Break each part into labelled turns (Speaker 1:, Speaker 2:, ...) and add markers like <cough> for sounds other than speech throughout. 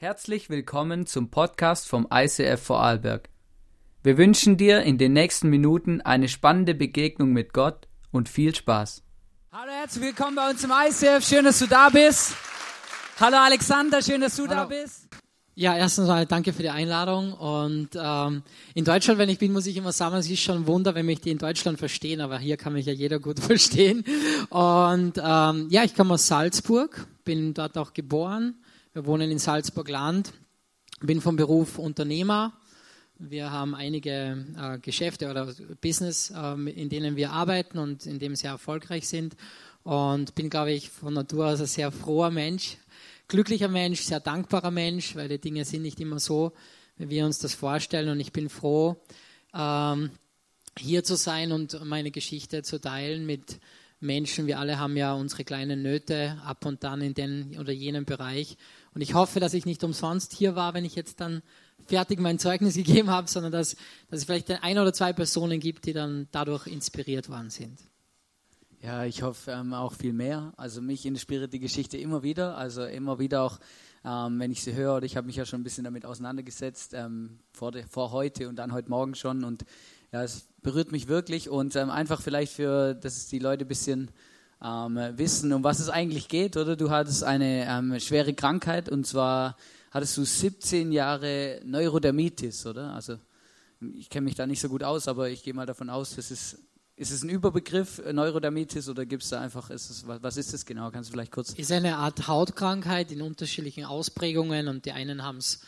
Speaker 1: Herzlich willkommen zum Podcast vom ICF Vorarlberg. Wir wünschen dir in den nächsten Minuten eine spannende Begegnung mit Gott und viel Spaß.
Speaker 2: Hallo, herzlich willkommen bei uns im ICF. Schön, dass du da bist. Hallo Alexander, schön, dass du
Speaker 3: Hallo.
Speaker 2: da bist.
Speaker 3: Ja, erstens mal danke für die Einladung. Und ähm, in Deutschland, wenn ich bin, muss ich immer sagen, es ist schon ein Wunder, wenn mich die in Deutschland verstehen, aber hier kann mich ja jeder gut <laughs> verstehen. Und ähm, ja, ich komme aus Salzburg, bin dort auch geboren. Wir wohnen in Salzburg-Land, bin vom Beruf Unternehmer. Wir haben einige äh, Geschäfte oder Business, äh, in denen wir arbeiten und in dem sehr erfolgreich sind. Und bin, glaube ich, von Natur aus ein sehr froher Mensch, glücklicher Mensch, sehr dankbarer Mensch, weil die Dinge sind nicht immer so, wie wir uns das vorstellen. Und ich bin froh, ähm, hier zu sein und meine Geschichte zu teilen mit Menschen. Wir alle haben ja unsere kleinen Nöte ab und dann in den oder jenen Bereich. Und ich hoffe, dass ich nicht umsonst hier war, wenn ich jetzt dann fertig mein Zeugnis <laughs> gegeben habe, sondern dass, dass es vielleicht ein oder zwei Personen gibt, die dann dadurch inspiriert worden sind.
Speaker 1: Ja, ich hoffe ähm, auch viel mehr. Also mich inspiriert die Geschichte immer wieder. Also immer wieder auch, ähm, wenn ich sie höre, oder ich habe mich ja schon ein bisschen damit auseinandergesetzt, ähm, vor, de, vor heute und dann heute Morgen schon. Und ja, es berührt mich wirklich. Und ähm, einfach vielleicht für, dass die Leute ein bisschen ähm, wissen, um was es eigentlich geht, oder? Du hattest eine ähm, schwere Krankheit und zwar hattest du 17 Jahre Neurodermitis, oder? Also ich kenne mich da nicht so gut aus, aber ich gehe mal davon aus, das ist ist es ein Überbegriff äh, Neurodermitis oder gibt es da einfach, ist es, was ist das genau? Kannst du vielleicht kurz.
Speaker 3: Ist eine Art Hautkrankheit in unterschiedlichen Ausprägungen und die einen haben es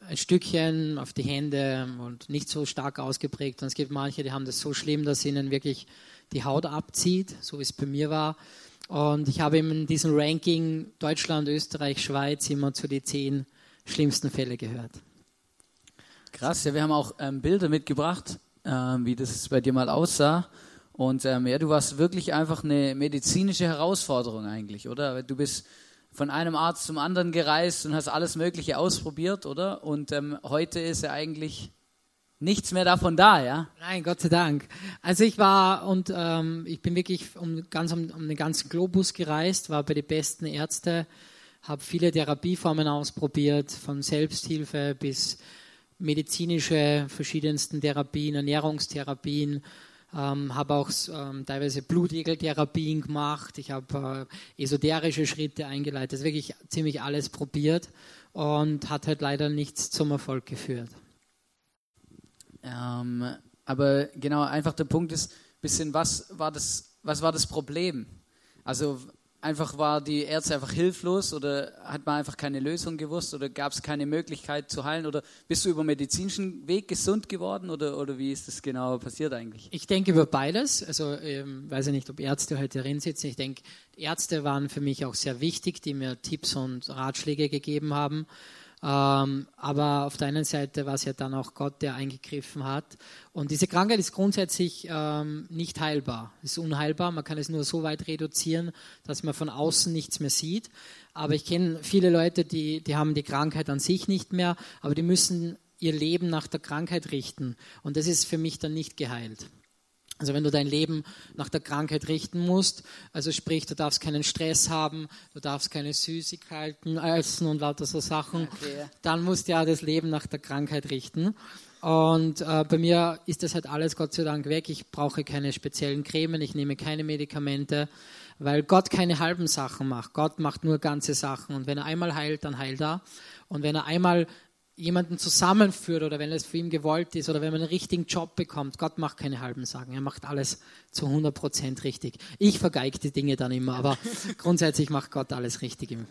Speaker 3: ein Stückchen auf die Hände und nicht so stark ausgeprägt. Und es gibt manche, die haben das so schlimm, dass ihnen wirklich die Haut abzieht, so wie es bei mir war. Und ich habe in diesem Ranking Deutschland, Österreich, Schweiz immer zu den zehn schlimmsten Fälle gehört.
Speaker 1: Krass, ja, wir haben auch ähm, Bilder mitgebracht ähm, wie das bei dir mal aussah. Und ähm, ja, du warst wirklich einfach eine medizinische Herausforderung eigentlich, oder? Du bist von einem Arzt zum anderen gereist und hast alles Mögliche ausprobiert, oder? Und ähm, heute ist ja eigentlich nichts mehr davon da, ja?
Speaker 3: Nein, Gott sei Dank. Also ich war und ähm, ich bin wirklich um, ganz um, um den ganzen Globus gereist, war bei den besten Ärzten, habe viele Therapieformen ausprobiert, von Selbsthilfe bis medizinische verschiedensten Therapien, Ernährungstherapien, ähm, habe auch ähm, teilweise Blutegeltherapien gemacht, ich habe äh, esoterische Schritte eingeleitet, also wirklich ziemlich alles probiert und hat halt leider nichts zum Erfolg geführt.
Speaker 1: Ähm, aber genau, einfach der Punkt ist, bisschen, was war das, was war das Problem? Also einfach war die Ärzte einfach hilflos oder hat man einfach keine Lösung gewusst oder gab es keine Möglichkeit zu heilen oder bist du über medizinischen Weg gesund geworden oder, oder wie ist das genau passiert eigentlich?
Speaker 3: Ich denke über beides. Also ähm, weiß ich nicht, ob Ärzte heute drin sitzen. Ich denke, Ärzte waren für mich auch sehr wichtig, die mir Tipps und Ratschläge gegeben haben. Ähm, aber auf der einen Seite war es ja dann auch Gott, der eingegriffen hat. Und diese Krankheit ist grundsätzlich ähm, nicht heilbar. Ist unheilbar. Man kann es nur so weit reduzieren, dass man von außen nichts mehr sieht. Aber ich kenne viele Leute, die, die haben die Krankheit an sich nicht mehr, aber die müssen ihr Leben nach der Krankheit richten. Und das ist für mich dann nicht geheilt. Also wenn du dein Leben nach der Krankheit richten musst, also sprich, du darfst keinen Stress haben, du darfst keine Süßigkeiten essen und lauter so Sachen, okay. dann musst du ja das Leben nach der Krankheit richten. Und äh, bei mir ist das halt alles Gott sei Dank weg. Ich brauche keine speziellen Cremen, ich nehme keine Medikamente, weil Gott keine halben Sachen macht. Gott macht nur ganze Sachen. Und wenn er einmal heilt, dann heilt er. Und wenn er einmal jemanden zusammenführt oder wenn es für ihn gewollt ist oder wenn man einen richtigen Job bekommt. Gott macht keine halben Sachen. Er macht alles zu 100 Prozent richtig. Ich vergeige die Dinge dann immer, aber <laughs> grundsätzlich macht Gott alles richtig. Im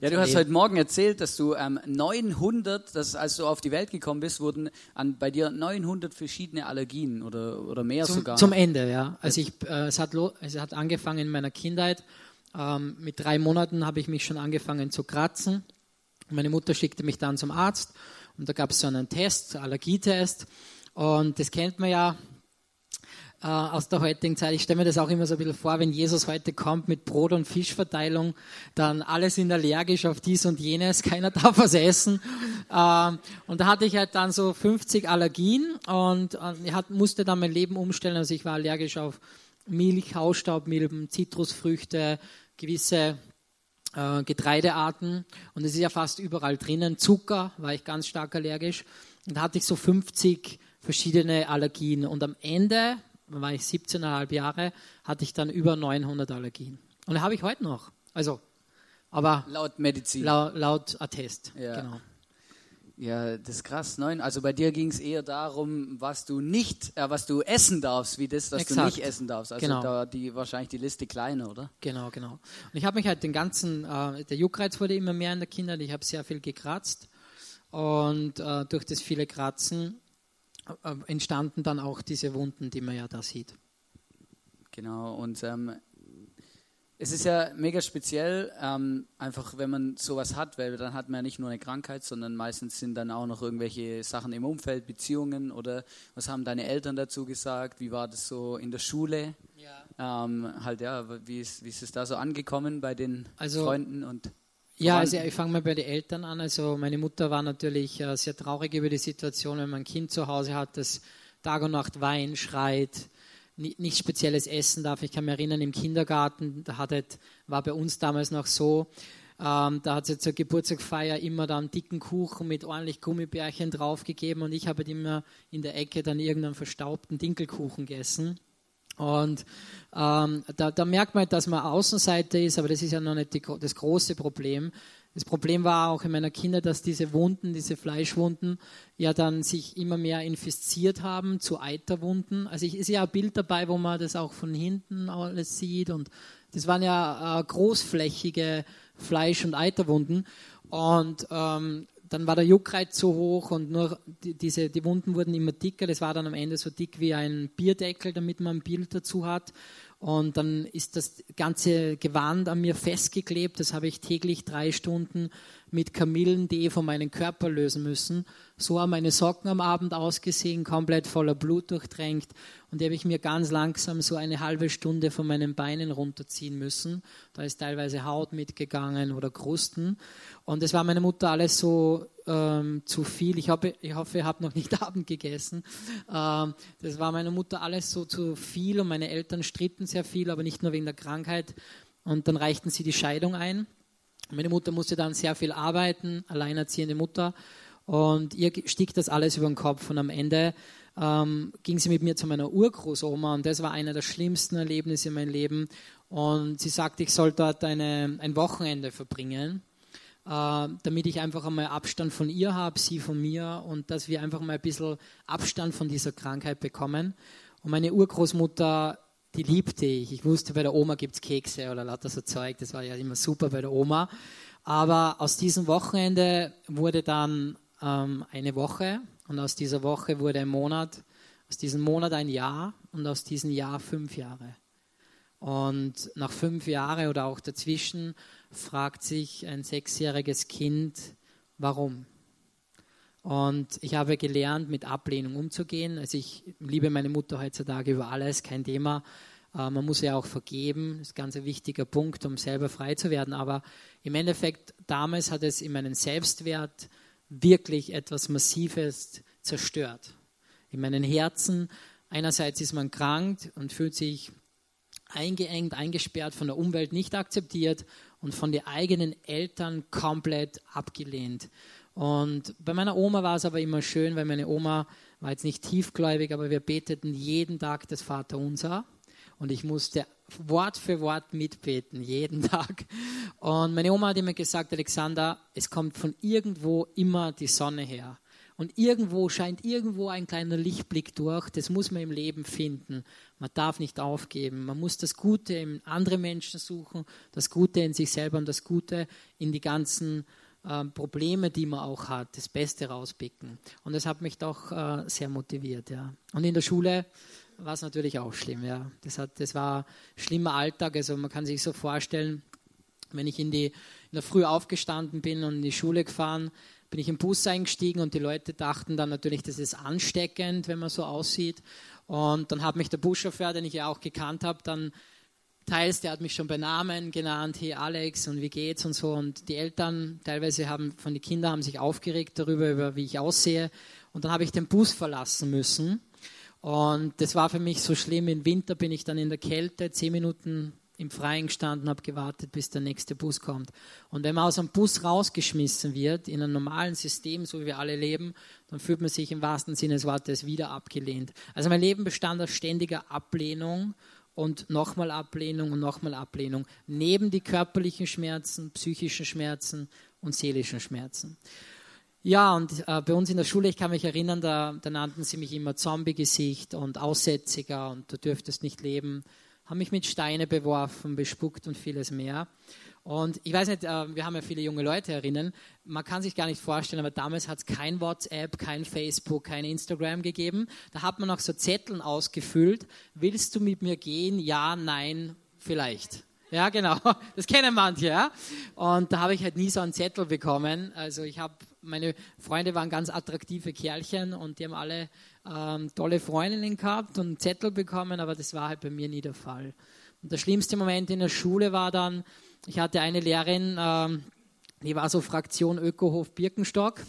Speaker 1: ja, du hast heute Morgen erzählt, dass du ähm, 900, dass als du auf die Welt gekommen bist, wurden an, bei dir 900 verschiedene Allergien oder, oder mehr
Speaker 3: zum,
Speaker 1: sogar.
Speaker 3: Zum Ende, ja. Also ich, äh, es, hat es hat angefangen in meiner Kindheit. Ähm, mit drei Monaten habe ich mich schon angefangen zu kratzen. Meine Mutter schickte mich dann zum Arzt und da gab es so einen Test, Allergietest. Und das kennt man ja äh, aus der heutigen Zeit. Ich stelle mir das auch immer so ein bisschen vor, wenn Jesus heute kommt mit Brot- und Fischverteilung, dann alle sind allergisch auf dies und jenes, <laughs> keiner darf was essen. Äh, und da hatte ich halt dann so 50 Allergien und, und hat, musste dann mein Leben umstellen. Also ich war allergisch auf Milch, Hausstaubmilben, Zitrusfrüchte, gewisse äh, Getreidearten und es ist ja fast überall drinnen. Zucker war ich ganz stark allergisch und da hatte ich so 50 verschiedene Allergien und am Ende, da war ich 17,5 Jahre, hatte ich dann über 900 Allergien. Und habe ich heute noch. Also, aber
Speaker 1: laut Medizin.
Speaker 3: Laut, laut Attest,
Speaker 1: ja.
Speaker 3: genau.
Speaker 1: Ja, das ist krass. Neun. Also bei dir ging es eher darum, was du nicht, äh, was du essen darfst, wie das, was
Speaker 3: Exakt.
Speaker 1: du nicht essen darfst. Also
Speaker 3: Genau.
Speaker 1: da die wahrscheinlich die Liste kleiner, oder?
Speaker 3: Genau, genau. Und ich habe mich halt den ganzen, äh, der Juckreiz wurde immer mehr in der Kindheit, ich habe sehr viel gekratzt und äh, durch das viele Kratzen äh, entstanden dann auch diese Wunden, die man ja da sieht.
Speaker 1: Genau. Und ähm, es ist ja mega speziell, ähm, einfach wenn man sowas hat, weil dann hat man ja nicht nur eine Krankheit, sondern meistens sind dann auch noch irgendwelche Sachen im Umfeld, Beziehungen oder was haben deine Eltern dazu gesagt? Wie war das so in der Schule? Ähm, halt ja, wie ist, wie ist es da so angekommen bei den
Speaker 3: Also-
Speaker 1: Freunden und
Speaker 3: Ja, also ich fange mal bei den Eltern an. Also meine Mutter war natürlich äh, sehr traurig über die Situation, wenn man ein Kind zu Hause hat, das Tag und Nacht weint, schreit, ni- nicht spezielles essen darf. Ich kann mich erinnern, im Kindergarten, da hat es, war bei uns damals noch so, ähm, da hat es zur Geburtstagsfeier immer dann dicken Kuchen mit ordentlich Gummibärchen draufgegeben und ich habe immer in der Ecke dann irgendeinen verstaubten Dinkelkuchen gegessen. Und ähm, da, da merkt man, dass man Außenseiter ist, aber das ist ja noch nicht die, das große Problem. Das Problem war auch in meiner Kinder, dass diese Wunden, diese Fleischwunden, ja dann sich immer mehr infiziert haben zu Eiterwunden. Also ich ist ja ein Bild dabei, wo man das auch von hinten alles sieht und das waren ja äh, großflächige Fleisch- und Eiterwunden. Und ähm, dann war der Juckreiz so hoch und nur die, diese, die Wunden wurden immer dicker. Das war dann am Ende so dick wie ein Bierdeckel, damit man ein Bild dazu hat. Und dann ist das ganze Gewand an mir festgeklebt. Das habe ich täglich drei Stunden mit Kamillentee von meinem Körper lösen müssen. So haben meine Socken am Abend ausgesehen, komplett voller Blut durchtränkt. Und die habe ich mir ganz langsam so eine halbe Stunde von meinen Beinen runterziehen müssen. Da ist teilweise Haut mitgegangen oder Krusten. Und es war meiner Mutter alles so ähm, zu viel. Ich, hoffe, ich hoffe, ihr habt noch nicht <laughs> Abend gegessen. Ähm, das war meiner Mutter alles so zu viel und meine Eltern stritten sehr viel, aber nicht nur wegen der Krankheit. Und dann reichten sie die Scheidung ein. Meine Mutter musste dann sehr viel arbeiten, alleinerziehende Mutter. Und ihr stieg das alles über den Kopf. Und am Ende ähm, ging sie mit mir zu meiner Urgroßoma. Und das war einer der schlimmsten Erlebnisse in meinem Leben. Und sie sagte, ich soll dort eine, ein Wochenende verbringen, äh, damit ich einfach einmal Abstand von ihr habe, sie von mir. Und dass wir einfach mal ein bisschen Abstand von dieser Krankheit bekommen. Und meine Urgroßmutter die liebte ich. Ich wusste, bei der Oma gibt es Kekse oder lauter so Zeug. Das war ja immer super bei der Oma. Aber aus diesem Wochenende wurde dann ähm, eine Woche und aus dieser Woche wurde ein Monat, aus diesem Monat ein Jahr und aus diesem Jahr fünf Jahre. Und nach fünf Jahren oder auch dazwischen fragt sich ein sechsjähriges Kind, warum? Und ich habe gelernt, mit Ablehnung umzugehen. Also ich liebe meine Mutter heutzutage über alles, kein Thema. Äh, man muss ja auch vergeben, das ist ein ganz wichtiger Punkt, um selber frei zu werden. Aber im Endeffekt, damals hat es in meinem Selbstwert wirklich etwas Massives zerstört. In meinem Herzen, einerseits ist man krank und fühlt sich eingeengt, eingesperrt, von der Umwelt nicht akzeptiert und von den eigenen Eltern komplett abgelehnt. Und bei meiner Oma war es aber immer schön, weil meine Oma war jetzt nicht tiefgläubig, aber wir beteten jeden Tag das Vaterunser. Und ich musste Wort für Wort mitbeten, jeden <laughs> Tag. Und meine Oma hat immer gesagt, Alexander, es kommt von irgendwo immer die Sonne her. Und irgendwo scheint irgendwo ein kleiner Lichtblick durch. Das muss man im Leben finden. Man darf nicht aufgeben. Man muss das Gute in andere Menschen suchen, das Gute in sich selber und das Gute in die ganzen äh, Probleme, die man auch hat, das Beste rauspicken. Und das hat mich doch äh, sehr motiviert. Ja. Und in der Schule war es natürlich auch schlimm. Ja. Das, hat, das war schlimmer Alltag. Also man kann sich so vorstellen, wenn ich in, die, in der Früh aufgestanden bin und in die Schule gefahren, bin ich im Bus eingestiegen und die Leute dachten dann natürlich, das ist ansteckend, wenn man so aussieht. Und dann hat mich der Buschauffeur, den ich ja auch gekannt habe, dann teils, der hat mich schon bei Namen genannt, hey Alex und wie geht's und so. Und die Eltern teilweise haben von den Kindern haben sich aufgeregt darüber, über wie ich aussehe. Und dann habe ich den Bus verlassen müssen. Und das war für mich so schlimm. Im Winter bin ich dann in der Kälte zehn Minuten im Freien gestanden, habe gewartet, bis der nächste Bus kommt. Und wenn man aus einem Bus rausgeschmissen wird, in einem normalen System, so wie wir alle leben, dann fühlt man sich im wahrsten Sinne des Wortes wieder abgelehnt. Also mein Leben bestand aus ständiger Ablehnung und nochmal Ablehnung und nochmal Ablehnung. Neben die körperlichen Schmerzen, psychischen Schmerzen und seelischen Schmerzen. Ja, und äh, bei uns in der Schule, ich kann mich erinnern, da, da nannten sie mich immer Zombie-Gesicht und Aussätziger und du dürftest nicht leben, haben mich mit Steine beworfen, bespuckt und vieles mehr. Und ich weiß nicht, äh, wir haben ja viele junge Leute erinnern, man kann sich gar nicht vorstellen, aber damals hat es kein WhatsApp, kein Facebook, kein Instagram gegeben. Da hat man noch so Zetteln ausgefüllt. Willst du mit mir gehen? Ja, nein, vielleicht. Ja, genau. <laughs> Das kennen manche, ja. Und da habe ich halt nie so einen Zettel bekommen. Also ich habe, meine Freunde waren ganz attraktive Kerlchen und die haben alle ähm, tolle Freundinnen gehabt und einen Zettel bekommen, aber das war halt bei mir nie der Fall. Und der schlimmste Moment in der Schule war dann, ich hatte eine Lehrerin, ähm, die war so Fraktion Ökohof Birkenstock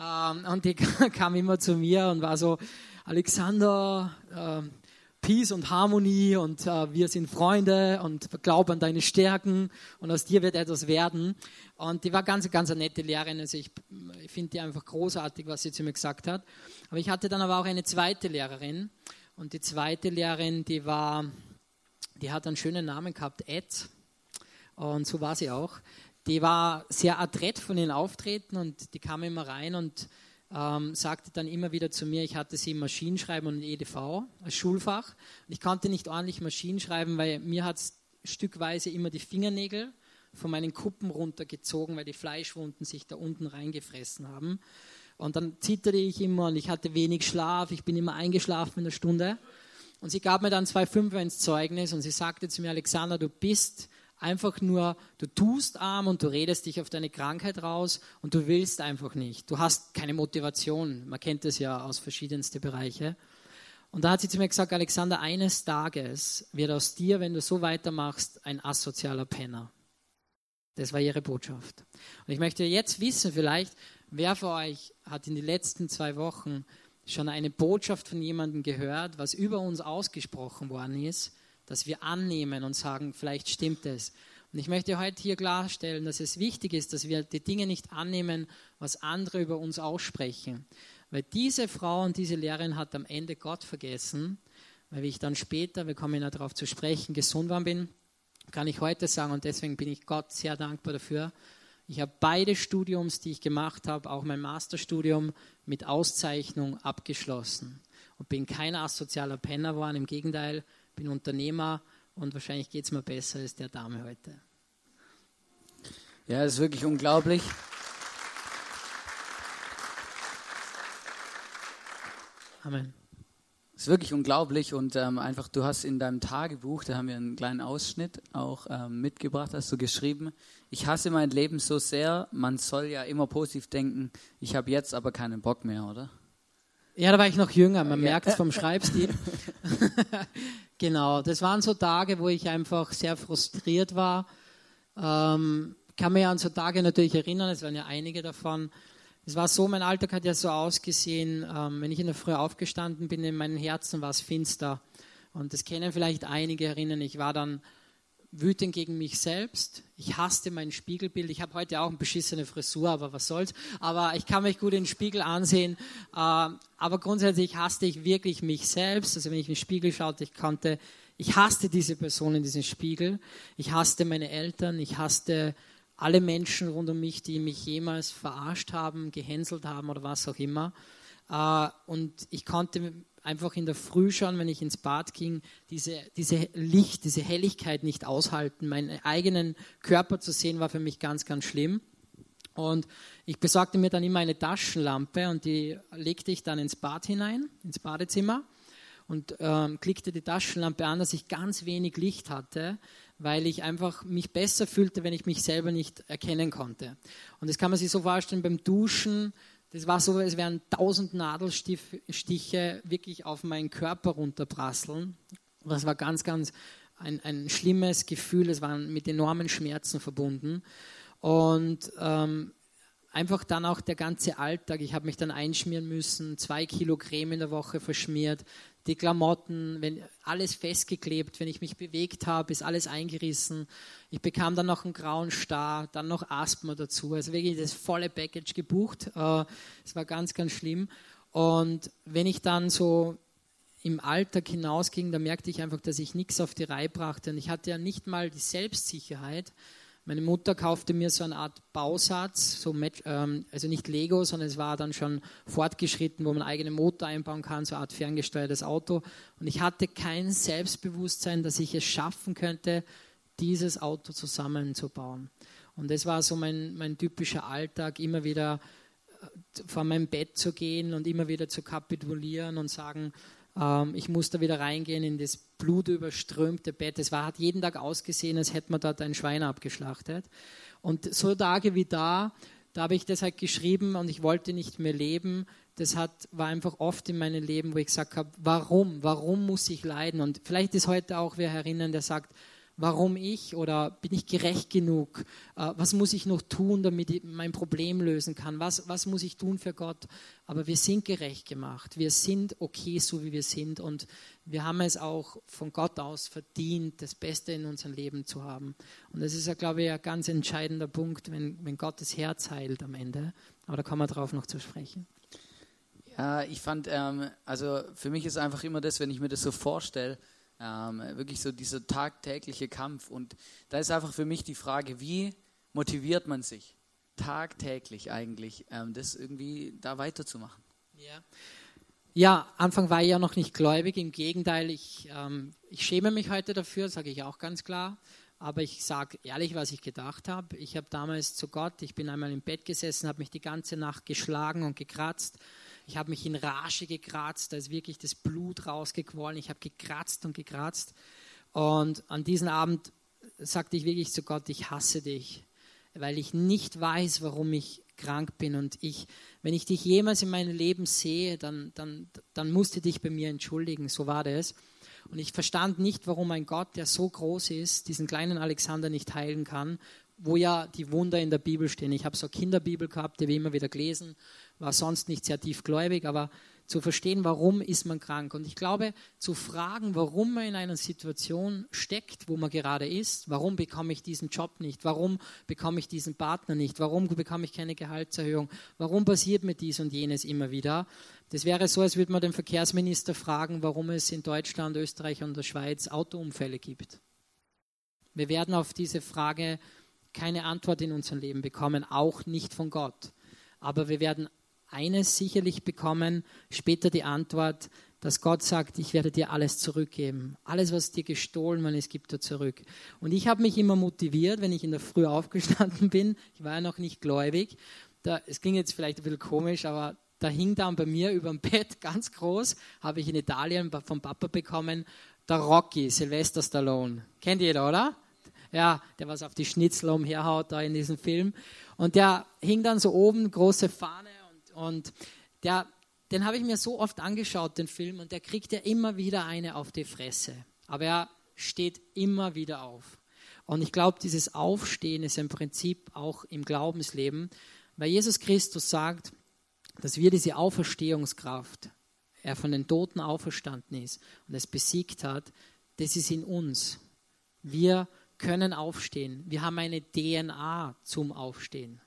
Speaker 3: ähm, und die <laughs> kam immer zu mir und war so, Alexander, äh, Peace und Harmonie und äh, wir sind Freunde und glaub an deine Stärken und aus dir wird etwas werden. Und die war ganz, ganz eine nette Lehrerin. Also ich, ich finde die einfach großartig, was sie zu mir gesagt hat. Aber ich hatte dann aber auch eine zweite Lehrerin. Und die zweite Lehrerin, die war, die hat einen schönen Namen gehabt, Ed. Und so war sie auch. Die war sehr adrett von den Auftreten und die kam immer rein und ähm, sagte dann immer wieder zu mir, ich hatte sie Maschinenschreiben und EDV als Schulfach. Und ich konnte nicht ordentlich Maschinenschreiben, weil mir hat es stückweise immer die Fingernägel von meinen Kuppen runtergezogen, weil die Fleischwunden sich da unten reingefressen haben. Und dann zitterte ich immer und ich hatte wenig Schlaf, ich bin immer eingeschlafen in der Stunde. Und sie gab mir dann zwei Fünfer ins Zeugnis und sie sagte zu mir, Alexander, du bist einfach nur, du tust arm und du redest dich auf deine Krankheit raus und du willst einfach nicht. Du hast keine Motivation. Man kennt das ja aus verschiedensten Bereichen. Und da hat sie zu mir gesagt, Alexander, eines Tages wird aus dir, wenn du so weitermachst, ein asozialer Penner. Das war ihre Botschaft. Und ich möchte jetzt wissen, vielleicht, wer von euch hat in den letzten zwei Wochen schon eine Botschaft von jemandem gehört, was über uns ausgesprochen worden ist, dass wir annehmen und sagen, vielleicht stimmt es. Und ich möchte heute hier klarstellen, dass es wichtig ist, dass wir die Dinge nicht annehmen, was andere über uns aussprechen. Weil diese Frau und diese Lehrerin hat am Ende Gott vergessen, weil ich dann später, wir kommen ja darauf zu sprechen, gesund worden bin, kann ich heute sagen und deswegen bin ich Gott sehr dankbar dafür. Ich habe beide Studiums, die ich gemacht habe, auch mein Masterstudium mit Auszeichnung abgeschlossen und bin kein asozialer Penner geworden. Im Gegenteil, bin Unternehmer und wahrscheinlich geht es mir besser als der Dame heute.
Speaker 1: Ja, es ist wirklich unglaublich.
Speaker 3: Amen.
Speaker 1: Es ist wirklich unglaublich und ähm, einfach, du hast in deinem Tagebuch, da haben wir einen kleinen Ausschnitt auch ähm, mitgebracht, hast du geschrieben, ich hasse mein Leben so sehr, man soll ja immer positiv denken, ich habe jetzt aber keinen Bock mehr, oder?
Speaker 3: Ja, da war ich noch jünger, man ja. merkt es vom Schreibstil. <laughs> genau, das waren so Tage, wo ich einfach sehr frustriert war. Ähm, kann mich an so Tage natürlich erinnern, es waren ja einige davon. Es war so, mein Alltag hat ja so ausgesehen, ähm, wenn ich in der Früh aufgestanden bin, in meinem Herzen war es finster. Und das kennen vielleicht einige erinnern. Ich war dann wütend gegen mich selbst. Ich hasste mein Spiegelbild. Ich habe heute auch eine beschissene Frisur, aber was soll's. Aber ich kann mich gut in den Spiegel ansehen. Äh, aber grundsätzlich hasste ich wirklich mich selbst. Also wenn ich in den Spiegel schaute, ich konnte, ich hasste diese Person in diesem Spiegel. Ich hasste meine Eltern. Ich hasste alle Menschen rund um mich, die mich jemals verarscht haben, gehänselt haben oder was auch immer. Äh, und ich konnte einfach in der Früh schon, wenn ich ins Bad ging, diese, diese Licht, diese Helligkeit nicht aushalten. Meinen eigenen Körper zu sehen, war für mich ganz, ganz schlimm. Und ich besorgte mir dann immer eine Taschenlampe und die legte ich dann ins Bad hinein, ins Badezimmer und ähm, klickte die Taschenlampe an, dass ich ganz wenig Licht hatte, weil ich einfach mich besser fühlte, wenn ich mich selber nicht erkennen konnte. Und das kann man sich so vorstellen beim Duschen, das war so, als wären tausend Nadelstiche wirklich auf meinen Körper runterprasseln. Das war ganz, ganz ein, ein schlimmes Gefühl. Es war mit enormen Schmerzen verbunden. Und ähm, einfach dann auch der ganze Alltag. Ich habe mich dann einschmieren müssen, zwei Kilo Creme in der Woche verschmiert, die Klamotten, wenn, alles festgeklebt, wenn ich mich bewegt habe, ist alles eingerissen. Ich bekam dann noch einen grauen Star, dann noch Asthma dazu. Also wirklich das volle Package gebucht. Äh, es war ganz, ganz schlimm. Und wenn ich dann so im Alltag hinausging, da merkte ich einfach, dass ich nichts auf die Reihe brachte. Und ich hatte ja nicht mal die Selbstsicherheit, meine Mutter kaufte mir so eine Art Bausatz, so mit, ähm, also nicht Lego, sondern es war dann schon fortgeschritten, wo man eigene Motor einbauen kann, so eine Art ferngesteuertes Auto. Und ich hatte kein Selbstbewusstsein, dass ich es schaffen könnte, dieses Auto zusammenzubauen. Und das war so mein, mein typischer Alltag, immer wieder äh, vor meinem Bett zu gehen und immer wieder zu kapitulieren und sagen, ich musste wieder reingehen in das blutüberströmte Bett. Es war, hat jeden Tag ausgesehen, als hätte man dort ein Schwein abgeschlachtet. Und so Tage wie da, da habe ich das halt geschrieben und ich wollte nicht mehr leben. Das hat, war einfach oft in meinem Leben, wo ich gesagt habe, warum? Warum muss ich leiden? Und vielleicht ist heute auch wer herinnen, der sagt, warum ich oder bin ich gerecht genug? Äh, was muss ich noch tun, damit ich mein Problem lösen kann? Was, was muss ich tun für Gott? Aber wir sind gerecht gemacht. Wir sind okay, so wie wir sind. Und wir haben es auch von Gott aus verdient, das Beste in unserem Leben zu haben. Und das ist ja, glaube ich, ein ganz entscheidender Punkt, wenn, wenn Gott das Herz heilt am Ende. Aber da kommen wir drauf noch zu sprechen.
Speaker 1: Ja, ich fand, ähm, also für mich ist einfach immer das, wenn ich mir das so vorstelle, ähm, wirklich so dieser tagtägliche Kampf. Und da ist einfach für mich die Frage, wie motiviert man sich tagtäglich eigentlich, ähm, das irgendwie da weiterzumachen?
Speaker 3: Ja. Ja, Anfang war ich ja noch nicht gläubig. Im Gegenteil, ich, ähm, ich schäme mich heute dafür, sage ich auch ganz klar. Aber ich sage ehrlich, was ich gedacht habe. Ich habe damals zu Gott, ich bin einmal im Bett gesessen, habe mich die ganze Nacht geschlagen und gekratzt ich habe mich in Rage gekratzt, da ist wirklich das Blut rausgequollen. Ich habe gekratzt und gekratzt. Und an diesem Abend sagte ich wirklich zu Gott, ich hasse dich, weil ich nicht weiß, warum ich krank bin. Und ich, wenn ich dich jemals in meinem Leben sehe, dann, dann, dann musst du dich bei mir entschuldigen. So war das. Und ich verstand nicht, warum ein Gott, der so groß ist, diesen kleinen Alexander nicht heilen kann, wo ja die Wunder in der Bibel stehen. Ich habe so eine Kinderbibel gehabt, die wir immer wieder gelesen war sonst nicht sehr tiefgläubig, aber zu verstehen, warum ist man krank. Und ich glaube, zu fragen, warum man in einer Situation steckt, wo man gerade ist, warum bekomme ich diesen Job nicht, warum bekomme ich diesen Partner nicht, warum bekomme ich keine Gehaltserhöhung, warum passiert mir dies und jenes immer wieder. Das wäre so, als würde man den Verkehrsminister fragen, warum es in Deutschland, Österreich und der Schweiz Autounfälle gibt. Wir werden auf diese Frage keine Antwort in unserem Leben bekommen, auch nicht von Gott. Aber wir werden eines sicherlich bekommen, später die Antwort, dass Gott sagt, ich werde dir alles zurückgeben. Alles, was dir gestohlen worden ist, gibt er zurück. Und ich habe mich immer motiviert, wenn ich in der Früh aufgestanden bin, ich war ja noch nicht gläubig, da, es klingt jetzt vielleicht ein bisschen komisch, aber da hing dann bei mir über dem Bett <laughs> ganz groß, habe ich in Italien vom Papa bekommen, der Rocky, Sylvester Stallone. Kennt jeder, oder? Ja, der was auf die Schnitzel umherhaut da in diesem Film. Und der hing dann so oben, große Fahne und der, den habe ich mir so oft angeschaut, den Film, und der kriegt ja immer wieder eine auf die Fresse. Aber er steht immer wieder auf. Und ich glaube, dieses Aufstehen ist im Prinzip auch im Glaubensleben, weil Jesus Christus sagt, dass wir diese Auferstehungskraft, er von den Toten auferstanden ist und es besiegt hat, das ist in uns. Wir können aufstehen. Wir haben eine DNA zum Aufstehen.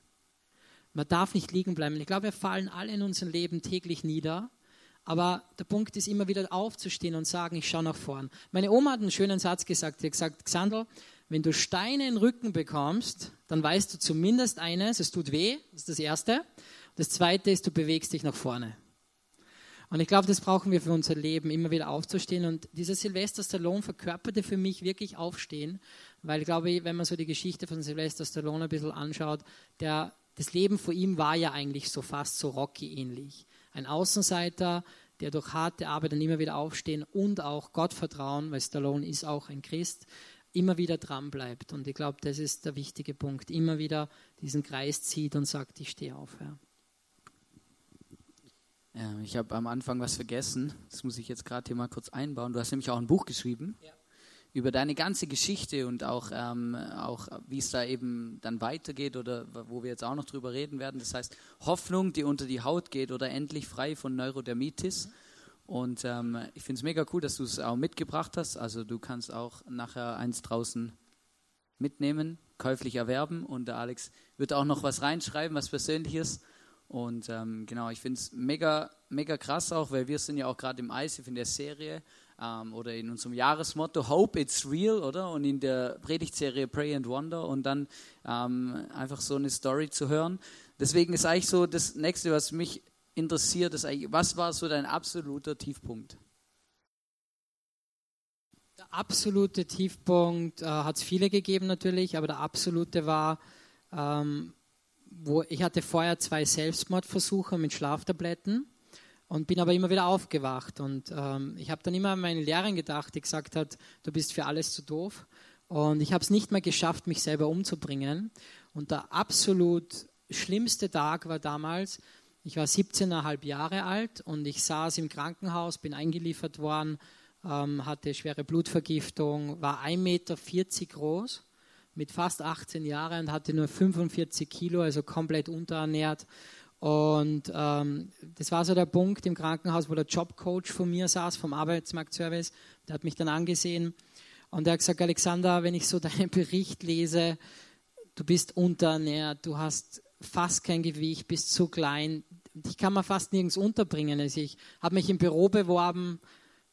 Speaker 3: Man darf nicht liegen bleiben. Ich glaube, wir fallen alle in unserem Leben täglich nieder. Aber der Punkt ist immer wieder aufzustehen und sagen, ich schaue nach vorn. Meine Oma hat einen schönen Satz gesagt. Sie hat gesagt, Xandl, wenn du Steine in den Rücken bekommst, dann weißt du zumindest eines, es tut weh, das ist das Erste. Das Zweite ist, du bewegst dich nach vorne. Und ich glaube, das brauchen wir für unser Leben, immer wieder aufzustehen. Und dieser Sylvester Stallone verkörperte für mich wirklich Aufstehen, weil ich glaube, wenn man so die Geschichte von Sylvester Stallone ein bisschen anschaut, der das Leben vor ihm war ja eigentlich so fast so Rocky ähnlich. Ein Außenseiter, der durch harte Arbeit dann immer wieder aufstehen und auch Gott vertrauen, weil Stallone ist auch ein Christ, immer wieder dran bleibt. Und ich glaube, das ist der wichtige Punkt. Immer wieder diesen Kreis zieht und sagt, ich stehe auf. Ja.
Speaker 1: Ja, ich habe am Anfang was vergessen. Das muss ich jetzt gerade hier mal kurz einbauen. Du hast nämlich auch ein Buch geschrieben. Ja. Über deine ganze Geschichte und auch, ähm, auch wie es da eben dann weitergeht oder wo wir jetzt auch noch drüber reden werden. Das heißt, Hoffnung, die unter die Haut geht oder endlich frei von Neurodermitis. Und ähm, ich finde es mega cool, dass du es auch mitgebracht hast. Also du kannst auch nachher eins draußen mitnehmen, käuflich erwerben und der Alex wird auch noch was reinschreiben, was Persönliches. Und ähm, genau, ich finde es mega, mega krass auch, weil wir sind ja auch gerade im ICF in der Serie ähm, oder in unserem Jahresmotto Hope It's Real, oder? Und in der Predigtserie Pray and Wonder und dann ähm, einfach so eine Story zu hören. Deswegen ist eigentlich so das Nächste, was mich interessiert, ist eigentlich, was war so dein absoluter Tiefpunkt?
Speaker 3: Der absolute Tiefpunkt äh, hat es viele gegeben natürlich, aber der absolute war, ähm, wo ich hatte vorher zwei Selbstmordversuche mit Schlaftabletten und bin aber immer wieder aufgewacht. Und ähm, ich habe dann immer an meine Lehrerin gedacht, die gesagt hat, du bist für alles zu doof. Und ich habe es nicht mehr geschafft, mich selber umzubringen. Und der absolut schlimmste Tag war damals, ich war 17,5 Jahre alt und ich saß im Krankenhaus, bin eingeliefert worden, ähm, hatte schwere Blutvergiftung, war 1,40 Meter groß, mit fast 18 Jahren und hatte nur 45 Kilo, also komplett unterernährt und ähm, das war so der Punkt im Krankenhaus, wo der Jobcoach von mir saß, vom Arbeitsmarktservice. Der hat mich dann angesehen und er hat gesagt, Alexander, wenn ich so <laughs> deinen Bericht lese, du bist unterernährt, du hast fast kein Gewicht, bist zu klein, dich kann man fast nirgends unterbringen. Also ich habe mich im Büro beworben,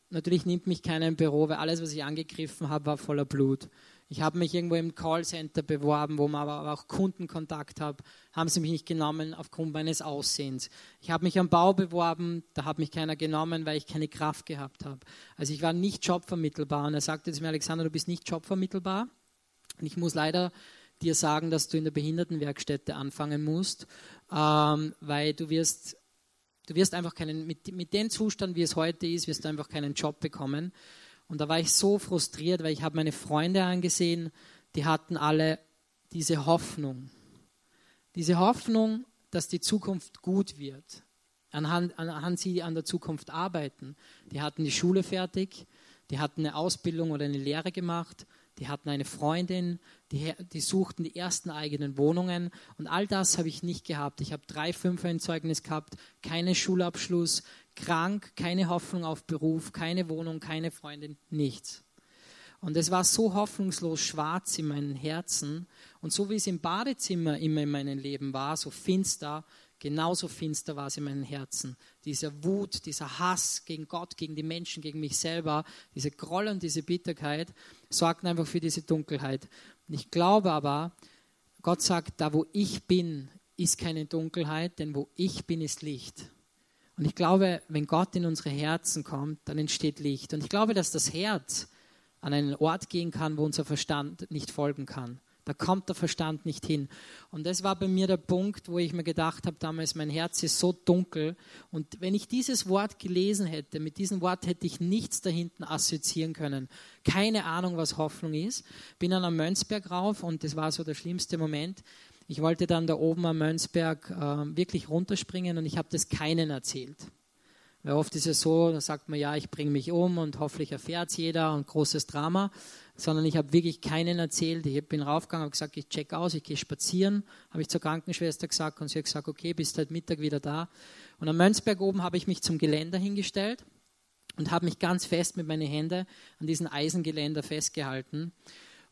Speaker 3: natürlich nimmt mich keiner im Büro, weil alles, was ich angegriffen habe, war voller Blut. Ich habe mich irgendwo im Callcenter beworben, wo man aber auch Kundenkontakt hat, haben sie mich nicht genommen aufgrund meines Aussehens. Ich habe mich am Bau beworben, da hat mich keiner genommen, weil ich keine Kraft gehabt habe. Also ich war nicht jobvermittelbar und er sagte zu mir, Alexander, du bist nicht jobvermittelbar und ich muss leider dir sagen, dass du in der Behindertenwerkstätte anfangen musst, ähm, weil du wirst Du wirst einfach keinen, mit, mit dem Zustand, wie es heute ist, wirst du einfach keinen Job bekommen. Und da war ich so frustriert, weil ich habe meine Freunde angesehen, die hatten alle diese Hoffnung. Diese Hoffnung, dass die Zukunft gut wird. Anhand, anhand sie an der Zukunft arbeiten. Die hatten die Schule fertig, die hatten eine Ausbildung oder eine Lehre gemacht die hatten eine Freundin, die, die suchten die ersten eigenen Wohnungen und all das habe ich nicht gehabt. Ich habe drei Fünfer in Zeugnis gehabt, keinen Schulabschluss, krank, keine Hoffnung auf Beruf, keine Wohnung, keine Freundin, nichts. Und es war so hoffnungslos schwarz in meinem Herzen und so wie es im Badezimmer immer in meinem Leben war, so finster, Genauso finster war es in meinem Herzen. Diese Wut, dieser Hass gegen Gott, gegen die Menschen, gegen mich selber, diese Groll und diese Bitterkeit sorgten einfach für diese Dunkelheit. Ich glaube aber, Gott sagt, da wo ich bin, ist keine Dunkelheit, denn wo ich bin, ist Licht. Und ich glaube, wenn Gott in unsere Herzen kommt, dann entsteht Licht. Und ich glaube, dass das Herz an einen Ort gehen kann, wo unser Verstand nicht folgen kann. Da kommt der Verstand nicht hin. Und das war bei mir der Punkt, wo ich mir gedacht habe, damals, mein Herz ist so dunkel. Und wenn ich dieses Wort gelesen hätte, mit diesem Wort hätte ich nichts dahinten assoziieren können. Keine Ahnung, was Hoffnung ist. Bin dann am Mönchsberg rauf und das war so der schlimmste Moment. Ich wollte dann da oben am Mönchsberg äh, wirklich runterspringen und ich habe das keinen erzählt. Weil oft ist es so, da sagt man, ja, ich bringe mich um und hoffentlich erfährt es jeder und großes Drama sondern ich habe wirklich keinen erzählt. Ich bin raufgegangen, habe gesagt, ich check aus, ich gehe spazieren, habe ich zur Krankenschwester gesagt und sie hat gesagt, okay, bist heute Mittag wieder da. Und am Mönchsberg oben habe ich mich zum Geländer hingestellt und habe mich ganz fest mit meinen Händen an diesen Eisengeländer festgehalten.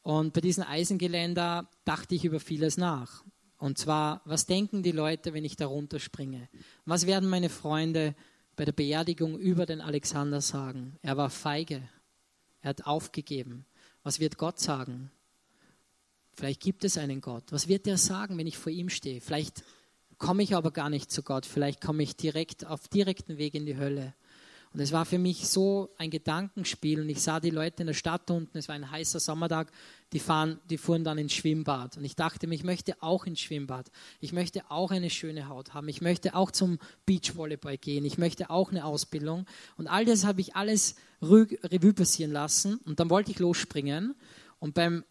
Speaker 3: Und bei diesem Eisengeländer dachte ich über vieles nach. Und zwar, was denken die Leute, wenn ich da runterspringe? Was werden meine Freunde bei der Beerdigung über den Alexander sagen? Er war feige. Er hat aufgegeben. Was wird Gott sagen? Vielleicht gibt es einen Gott. Was wird er sagen, wenn ich vor ihm stehe? Vielleicht komme ich aber gar nicht zu Gott. Vielleicht komme ich direkt auf direkten Weg in die Hölle. Und es war für mich so ein Gedankenspiel. Und ich sah die Leute in der Stadt unten, es war ein heißer Sommertag, die, fahren, die fuhren dann ins Schwimmbad. Und ich dachte mir, ich möchte auch ins Schwimmbad. Ich möchte auch eine schöne Haut haben. Ich möchte auch zum Beachvolleyball gehen. Ich möchte auch eine Ausbildung. Und all das habe ich alles Revue passieren lassen. Und dann wollte ich losspringen. Und beim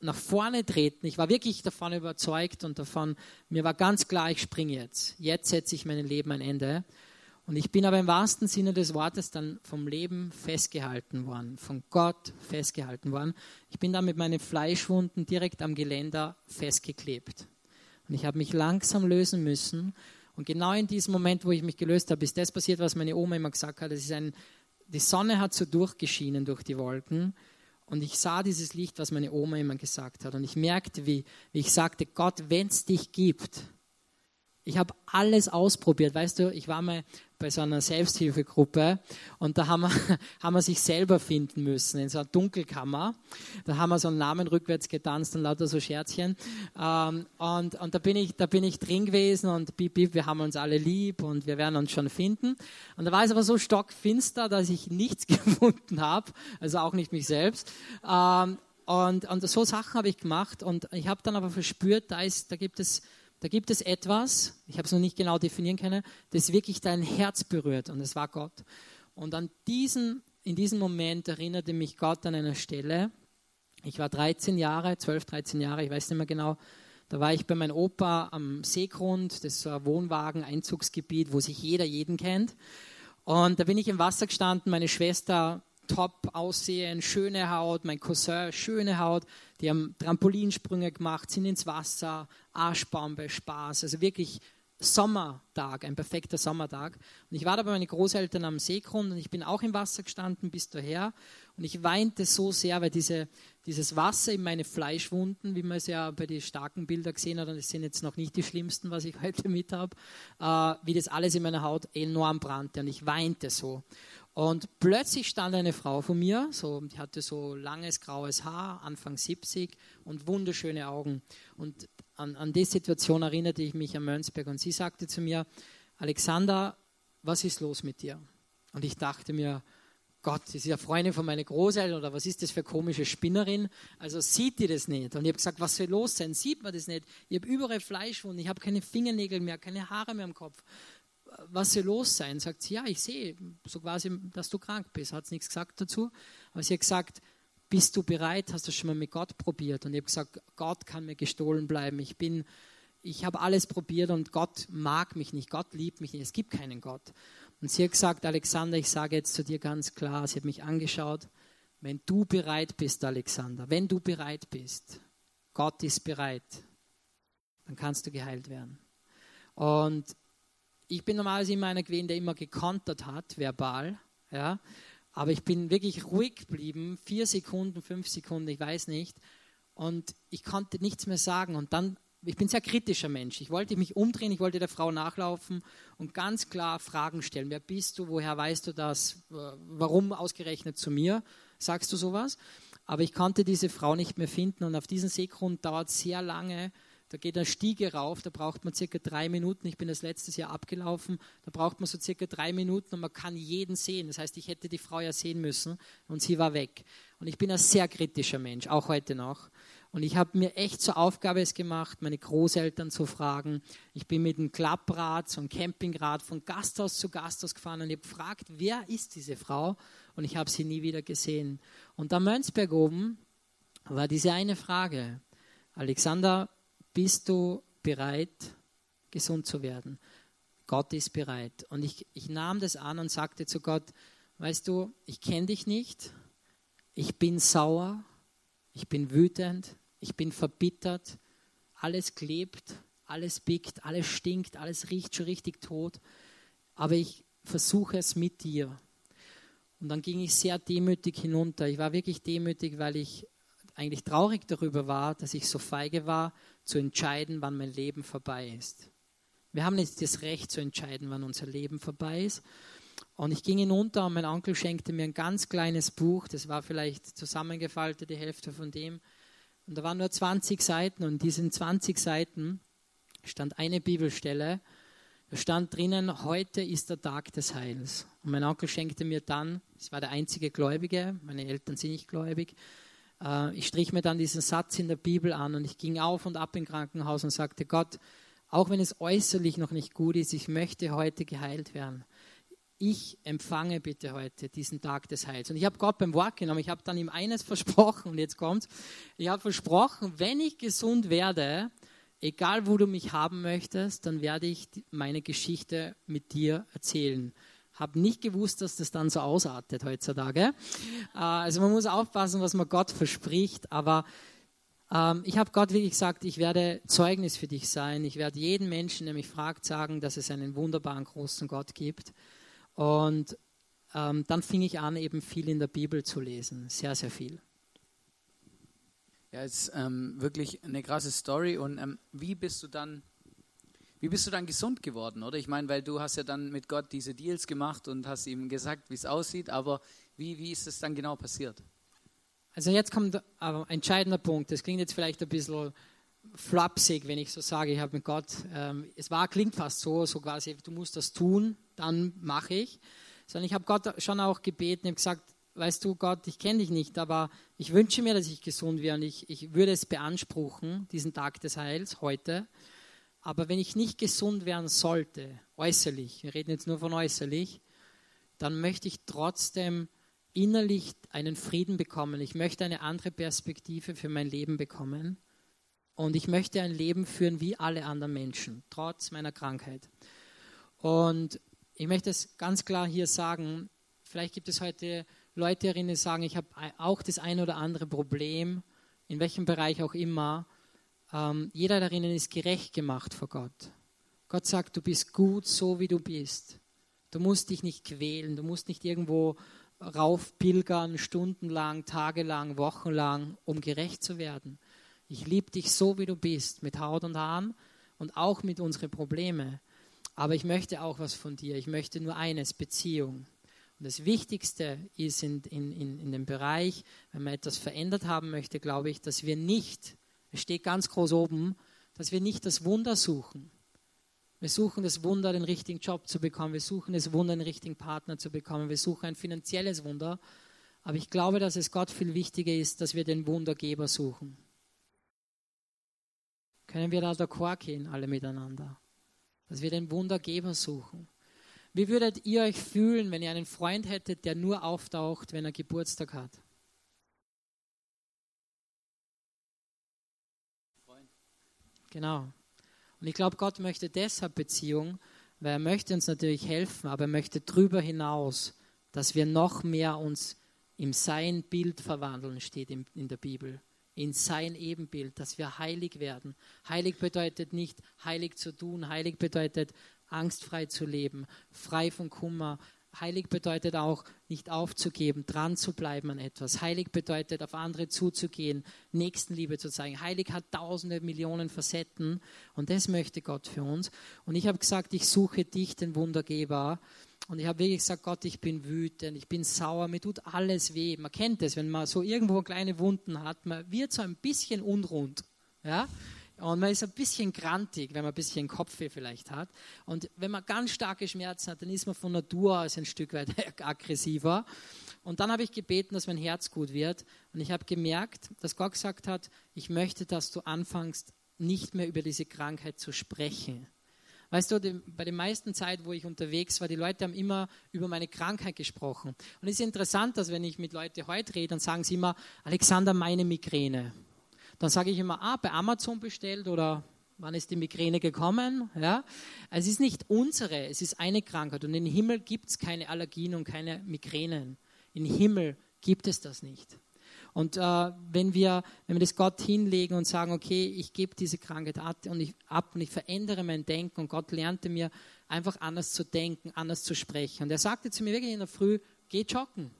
Speaker 3: nach vorne treten, ich war wirklich davon überzeugt und davon, mir war ganz klar, ich springe jetzt. Jetzt setze ich meinem Leben ein Ende. Und ich bin aber im wahrsten Sinne des Wortes dann vom Leben festgehalten worden, von Gott festgehalten worden. Ich bin dann mit meinen Fleischwunden direkt am Geländer festgeklebt. Und ich habe mich langsam lösen müssen. Und genau in diesem Moment, wo ich mich gelöst habe, ist das passiert, was meine Oma immer gesagt hat. Es ist ein, die Sonne hat so durchgeschienen durch die Wolken. Und ich sah dieses Licht, was meine Oma immer gesagt hat. Und ich merkte, wie, wie ich sagte, Gott, wenn es dich gibt, ich habe alles ausprobiert. Weißt du, ich war mal bei so einer Selbsthilfegruppe und da haben wir, <laughs> haben wir sich selber finden müssen in so einer Dunkelkammer. Da haben wir so einen Namen rückwärts getanzt und lauter so Scherzchen. Ähm, und, und da bin ich, da bin ich drin gewesen und bip, bip, wir haben uns alle lieb und wir werden uns schon finden. Und da war es aber so stockfinster, dass ich nichts <laughs> gefunden habe, also auch nicht mich selbst. Ähm, und, und so Sachen habe ich gemacht und ich habe dann aber verspürt, da, ist, da gibt es da gibt es etwas, ich habe es noch nicht genau definieren können, das wirklich dein Herz berührt und es war Gott. Und an diesen, in diesem Moment erinnerte mich Gott an einer Stelle. Ich war 13 Jahre, 12, 13 Jahre, ich weiß nicht mehr genau. Da war ich bei meinem Opa am Seegrund, das ist so ein Wohnwagen-Einzugsgebiet, wo sich jeder jeden kennt. Und da bin ich im Wasser gestanden, meine Schwester top aussehen, schöne Haut, mein Cousin, schöne Haut. Die haben Trampolinsprünge gemacht, sind ins Wasser, Arschbombe, Spaß. Also wirklich Sommertag, ein perfekter Sommertag. Und ich war da bei meinen Großeltern am Seegrund und ich bin auch im Wasser gestanden bis daher. Und ich weinte so sehr, weil diese, dieses Wasser in meine Fleischwunden, wie man es ja bei den starken Bildern gesehen hat, und das sind jetzt noch nicht die schlimmsten, was ich <laughs> heute mit habe, äh, wie das alles in meiner Haut enorm brannte. Und ich weinte so. Und plötzlich stand eine Frau vor mir, so, die hatte so langes graues Haar, Anfang 70 und wunderschöne Augen. Und an, an die Situation erinnerte ich mich an Mönchsberg und sie sagte zu mir, Alexander, was ist los mit dir? Und ich dachte mir, Gott, das ist ja Freundin von meinen Großeltern oder was ist das für komische Spinnerin? Also sieht die das nicht? Und ich habe gesagt, was soll los sein? Sieht man das nicht? Ich habe überall Fleischwunden, ich habe keine Fingernägel mehr, keine Haare mehr am Kopf was soll los sein? Sagt sie, ja, ich sehe so quasi, dass du krank bist. Hat nichts gesagt dazu. Aber sie hat gesagt, bist du bereit? Hast du schon mal mit Gott probiert? Und ich habe gesagt, Gott kann mir gestohlen bleiben. Ich bin, ich habe alles probiert und Gott mag mich nicht. Gott liebt mich nicht. Es gibt keinen Gott. Und sie hat gesagt, Alexander, ich sage jetzt zu dir ganz klar, sie hat mich angeschaut, wenn du bereit bist, Alexander, wenn du bereit bist, Gott ist bereit, dann kannst du geheilt werden. Und ich bin normalerweise immer einer gewesen, der immer gekontert hat, verbal. Ja? Aber ich bin wirklich ruhig geblieben, vier Sekunden, fünf Sekunden, ich weiß nicht. Und ich konnte nichts mehr sagen. Und dann, ich bin ein sehr kritischer Mensch. Ich wollte mich umdrehen, ich wollte der Frau nachlaufen und ganz klar Fragen stellen. Wer bist du? Woher weißt du das? Warum ausgerechnet zu mir? Sagst du sowas? Aber ich konnte diese Frau nicht mehr finden. Und auf diesen Seegrund dauert sehr lange, da geht eine Stiege rauf, da braucht man circa drei Minuten. Ich bin das letztes Jahr abgelaufen. Da braucht man so circa drei Minuten und man kann jeden sehen. Das heißt, ich hätte die Frau ja sehen müssen und sie war weg. Und ich bin ein sehr kritischer Mensch, auch heute noch. Und ich habe mir echt zur Aufgabe es gemacht, meine Großeltern zu fragen. Ich bin mit einem Klapprad, so einem Campingrad von Gasthaus zu Gasthaus gefahren und ich habe gefragt, wer ist diese Frau? Und ich habe sie nie wieder gesehen. Und da Mönchsberg oben war diese eine Frage. Alexander, bist du bereit, gesund zu werden? Gott ist bereit. Und ich, ich nahm das an und sagte zu Gott, weißt du, ich kenne dich nicht, ich bin sauer, ich bin wütend, ich bin verbittert, alles klebt, alles biegt, alles stinkt, alles riecht schon richtig tot, aber ich versuche es mit dir. Und dann ging ich sehr demütig hinunter. Ich war wirklich demütig, weil ich eigentlich traurig darüber war, dass ich so feige war, zu entscheiden, wann mein Leben vorbei ist. Wir haben nicht das Recht zu entscheiden, wann unser Leben vorbei ist. Und ich ging hinunter und mein Onkel schenkte mir ein ganz kleines Buch, das war vielleicht zusammengefaltet, die Hälfte von dem. Und da waren nur 20 Seiten und in diesen 20 Seiten stand eine Bibelstelle, da stand drinnen, heute ist der Tag des Heils. Und mein Onkel schenkte mir dann, das war der einzige Gläubige, meine Eltern sind nicht gläubig, ich strich mir dann diesen Satz in der Bibel an und ich ging auf und ab im Krankenhaus und sagte, Gott, auch wenn es äußerlich noch nicht gut ist, ich möchte heute geheilt werden. Ich empfange bitte heute diesen Tag des Heils. Und ich habe Gott beim Wort genommen. Ich habe dann ihm eines <laughs> versprochen und jetzt kommt, ich habe versprochen, wenn ich gesund werde, egal wo du mich haben möchtest, dann werde ich meine Geschichte mit dir erzählen. Habe nicht gewusst, dass das dann so ausartet heutzutage. Äh, also man muss aufpassen, was man Gott verspricht, aber ähm, ich habe Gott wirklich gesagt, ich werde Zeugnis für dich sein. Ich werde jeden Menschen, der mich fragt, sagen, dass es einen wunderbaren großen Gott gibt. Und ähm, dann fing ich an, eben viel in der Bibel zu lesen, sehr, sehr viel.
Speaker 1: Ja, ist ähm, wirklich eine krasse Story. Und ähm, wie bist du dann, wie bist du dann gesund geworden, oder? Ich meine, weil du hast ja dann mit Gott diese Deals gemacht und hast ihm gesagt, wie es aussieht. Aber wie, wie ist es dann genau passiert?
Speaker 3: Also jetzt kommt ein entscheidender Punkt. Das klingt jetzt vielleicht ein bisschen flapsig, wenn ich so sage, ich habe mit Gott, ähm, es war, klingt fast so, so quasi, du musst das tun, dann mache ich. Sondern ich habe Gott schon auch gebeten, habe gesagt, weißt du Gott, ich kenne dich nicht, aber ich wünsche mir, dass ich gesund wäre und ich, ich würde es beanspruchen, diesen Tag des Heils heute. Aber wenn ich nicht gesund werden sollte, äußerlich, wir reden jetzt nur von äußerlich, dann möchte ich trotzdem innerlich einen Frieden bekommen. Ich möchte eine andere Perspektive für mein Leben bekommen. Und ich möchte ein Leben führen wie alle anderen Menschen, trotz meiner Krankheit. Und ich möchte es ganz klar hier sagen, vielleicht gibt es heute Leute die sagen, ich habe auch das ein oder andere Problem, in welchem Bereich auch immer. Ähm, jeder darin ist gerecht gemacht vor Gott. Gott sagt, du bist gut so, wie du bist. Du musst dich nicht quälen, du musst nicht irgendwo raufpilgern, stundenlang, tagelang, wochenlang, um gerecht zu werden. Ich liebe dich so, wie du bist, mit Haut und Haaren und auch mit unseren Problemen. Aber ich möchte auch was von dir. Ich möchte nur eines, Beziehung. Und das Wichtigste ist in, in, in, in dem Bereich, wenn man etwas verändert haben möchte, glaube ich, dass wir nicht, es steht ganz groß oben, dass wir nicht das Wunder suchen. Wir suchen das Wunder, den richtigen Job zu bekommen. Wir suchen das Wunder, den richtigen Partner zu bekommen. Wir suchen ein finanzielles Wunder. Aber ich glaube, dass es Gott viel wichtiger ist, dass wir den Wundergeber suchen. Können wir da d'accord gehen, alle miteinander? Dass wir den Wundergeber suchen. Wie würdet ihr euch fühlen, wenn ihr einen Freund hättet, der nur auftaucht, wenn er Geburtstag hat? Genau. Und ich glaube, Gott möchte deshalb Beziehung, weil er möchte uns natürlich helfen, aber er möchte darüber hinaus, dass wir noch mehr uns im Sein Bild verwandeln, steht in, in der Bibel. In sein Ebenbild, dass wir heilig werden. Heilig bedeutet nicht heilig zu tun, heilig bedeutet angstfrei zu leben, frei von Kummer. Heilig bedeutet auch, nicht aufzugeben, dran zu bleiben an etwas. Heilig bedeutet, auf andere zuzugehen, Nächstenliebe zu zeigen. Heilig hat tausende Millionen Facetten und das möchte Gott für uns. Und ich habe gesagt, ich suche dich, den Wundergeber. Und ich habe wirklich gesagt, Gott, ich bin wütend, ich bin sauer, mir tut alles weh. Man kennt es, wenn man so irgendwo kleine Wunden hat, man wird so ein bisschen unrund. Ja? Und man ist ein bisschen grantig, wenn man ein bisschen Kopfweh vielleicht hat. Und wenn man ganz starke Schmerzen hat, dann ist man von Natur aus ein Stück weit <laughs> aggressiver. Und dann habe ich gebeten, dass mein Herz gut wird. Und ich habe gemerkt, dass Gott gesagt hat, ich möchte, dass du anfängst, nicht mehr über diese Krankheit zu sprechen. Weißt du, die, bei der meisten Zeit, wo ich unterwegs war, die Leute haben immer über meine Krankheit gesprochen. Und es ist interessant, dass wenn ich mit Leuten heute rede, dann sagen sie immer, Alexander, meine Migräne dann sage ich immer, ah, bei Amazon bestellt oder wann ist die Migräne gekommen? Ja? Es ist nicht unsere, es ist eine Krankheit. Und im Himmel gibt es keine Allergien und keine Migränen. Im Himmel gibt es das nicht. Und äh, wenn, wir, wenn wir das Gott hinlegen und sagen, okay, ich gebe diese Krankheit ab und, ich, ab und ich verändere mein Denken und Gott lernte mir einfach anders zu denken, anders zu sprechen. Und er sagte zu mir wirklich in der Früh, geh joggen.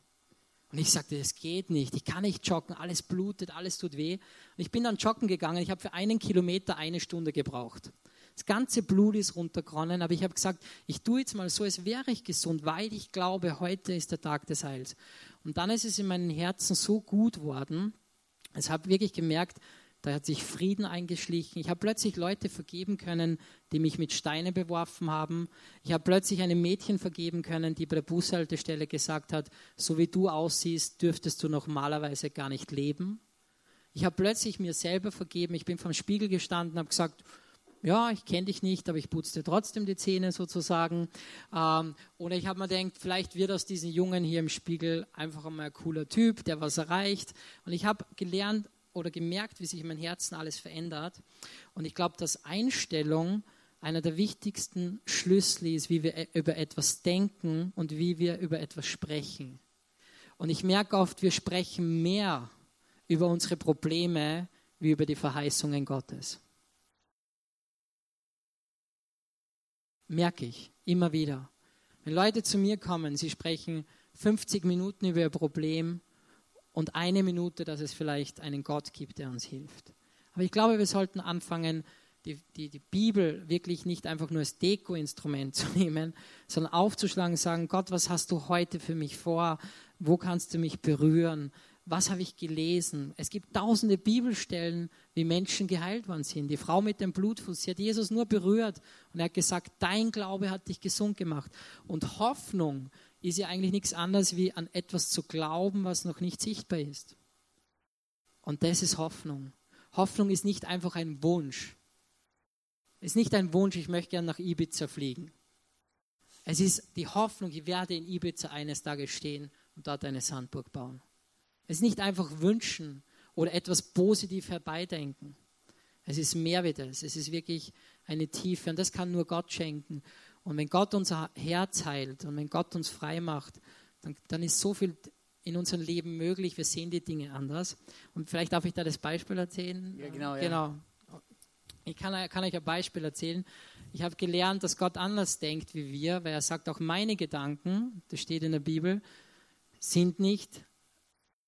Speaker 3: Und ich sagte, das geht nicht, ich kann nicht joggen, alles blutet, alles tut weh. Und ich bin dann joggen gegangen, ich habe für einen Kilometer eine Stunde gebraucht. Das ganze Blut ist runtergeronnen, aber ich habe gesagt, ich tue jetzt mal so, als wäre ich gesund, weil ich glaube, heute ist der Tag des Heils. Und dann ist es in meinem Herzen so gut worden, ich habe wirklich gemerkt, da hat sich Frieden eingeschlichen. Ich habe plötzlich Leute vergeben können, die mich mit Steinen beworfen haben. Ich habe plötzlich einem Mädchen vergeben können, die bei der Bushaltestelle gesagt hat, so wie du aussiehst, dürftest du normalerweise gar nicht leben. Ich habe plötzlich mir selber vergeben. Ich bin vom Spiegel gestanden, habe gesagt, ja, ich kenne dich nicht, aber ich putze dir trotzdem die Zähne sozusagen. Ähm, oder ich habe mir gedacht, vielleicht wird aus diesem Jungen hier im Spiegel einfach einmal ein cooler Typ, der was erreicht. Und ich habe gelernt, oder gemerkt, wie sich in meinem Herzen alles verändert. Und ich glaube, dass Einstellung einer der wichtigsten Schlüssel ist, wie wir e-, über etwas denken und wie wir über etwas sprechen. Und ich merke oft, wir sprechen mehr über unsere Probleme wie über die Verheißungen Gottes. Merke ich immer wieder. Wenn Leute zu mir kommen, sie sprechen 50 Minuten über ihr Problem und eine Minute, dass es vielleicht einen Gott gibt, der uns hilft. Aber ich glaube, wir sollten anfangen, die, die, die Bibel wirklich nicht einfach nur als Deko-Instrument <laughs> zu nehmen, sondern aufzuschlagen und sagen, Gott, was hast du heute für mich vor? Wo kannst du mich berühren? Was habe ich gelesen? Es gibt tausende Bibelstellen, wie Menschen geheilt worden sind. Die Frau mit dem Blutfuß, sie hat Jesus nur berührt und er hat gesagt, dein Glaube hat dich gesund gemacht. Und Hoffnung ist ja eigentlich nichts anderes wie an etwas zu glauben, was noch nicht sichtbar ist. Und das ist Hoffnung. Hoffnung ist nicht einfach ein Wunsch. Es ist nicht ein Wunsch, ich möchte gerne nach Ibiza fliegen. Es ist die Hoffnung, ich werde in Ibiza eines Tages stehen und dort eine Sandburg bauen. Es ist nicht einfach wünschen oder etwas positiv herbeidenken. Es ist mehr wie das. Es ist wirklich eine Tiefe und das kann nur Gott schenken. Und wenn Gott unser Herz heilt und wenn Gott uns frei macht, dann, dann ist so viel in unserem Leben möglich. Wir sehen die Dinge anders. Und vielleicht darf ich da das Beispiel erzählen.
Speaker 1: Ja, genau. Ja.
Speaker 3: genau. Ich kann, kann euch ein Beispiel erzählen. Ich habe gelernt, dass Gott anders denkt wie wir, weil er sagt, auch meine Gedanken, das steht in der Bibel, sind nicht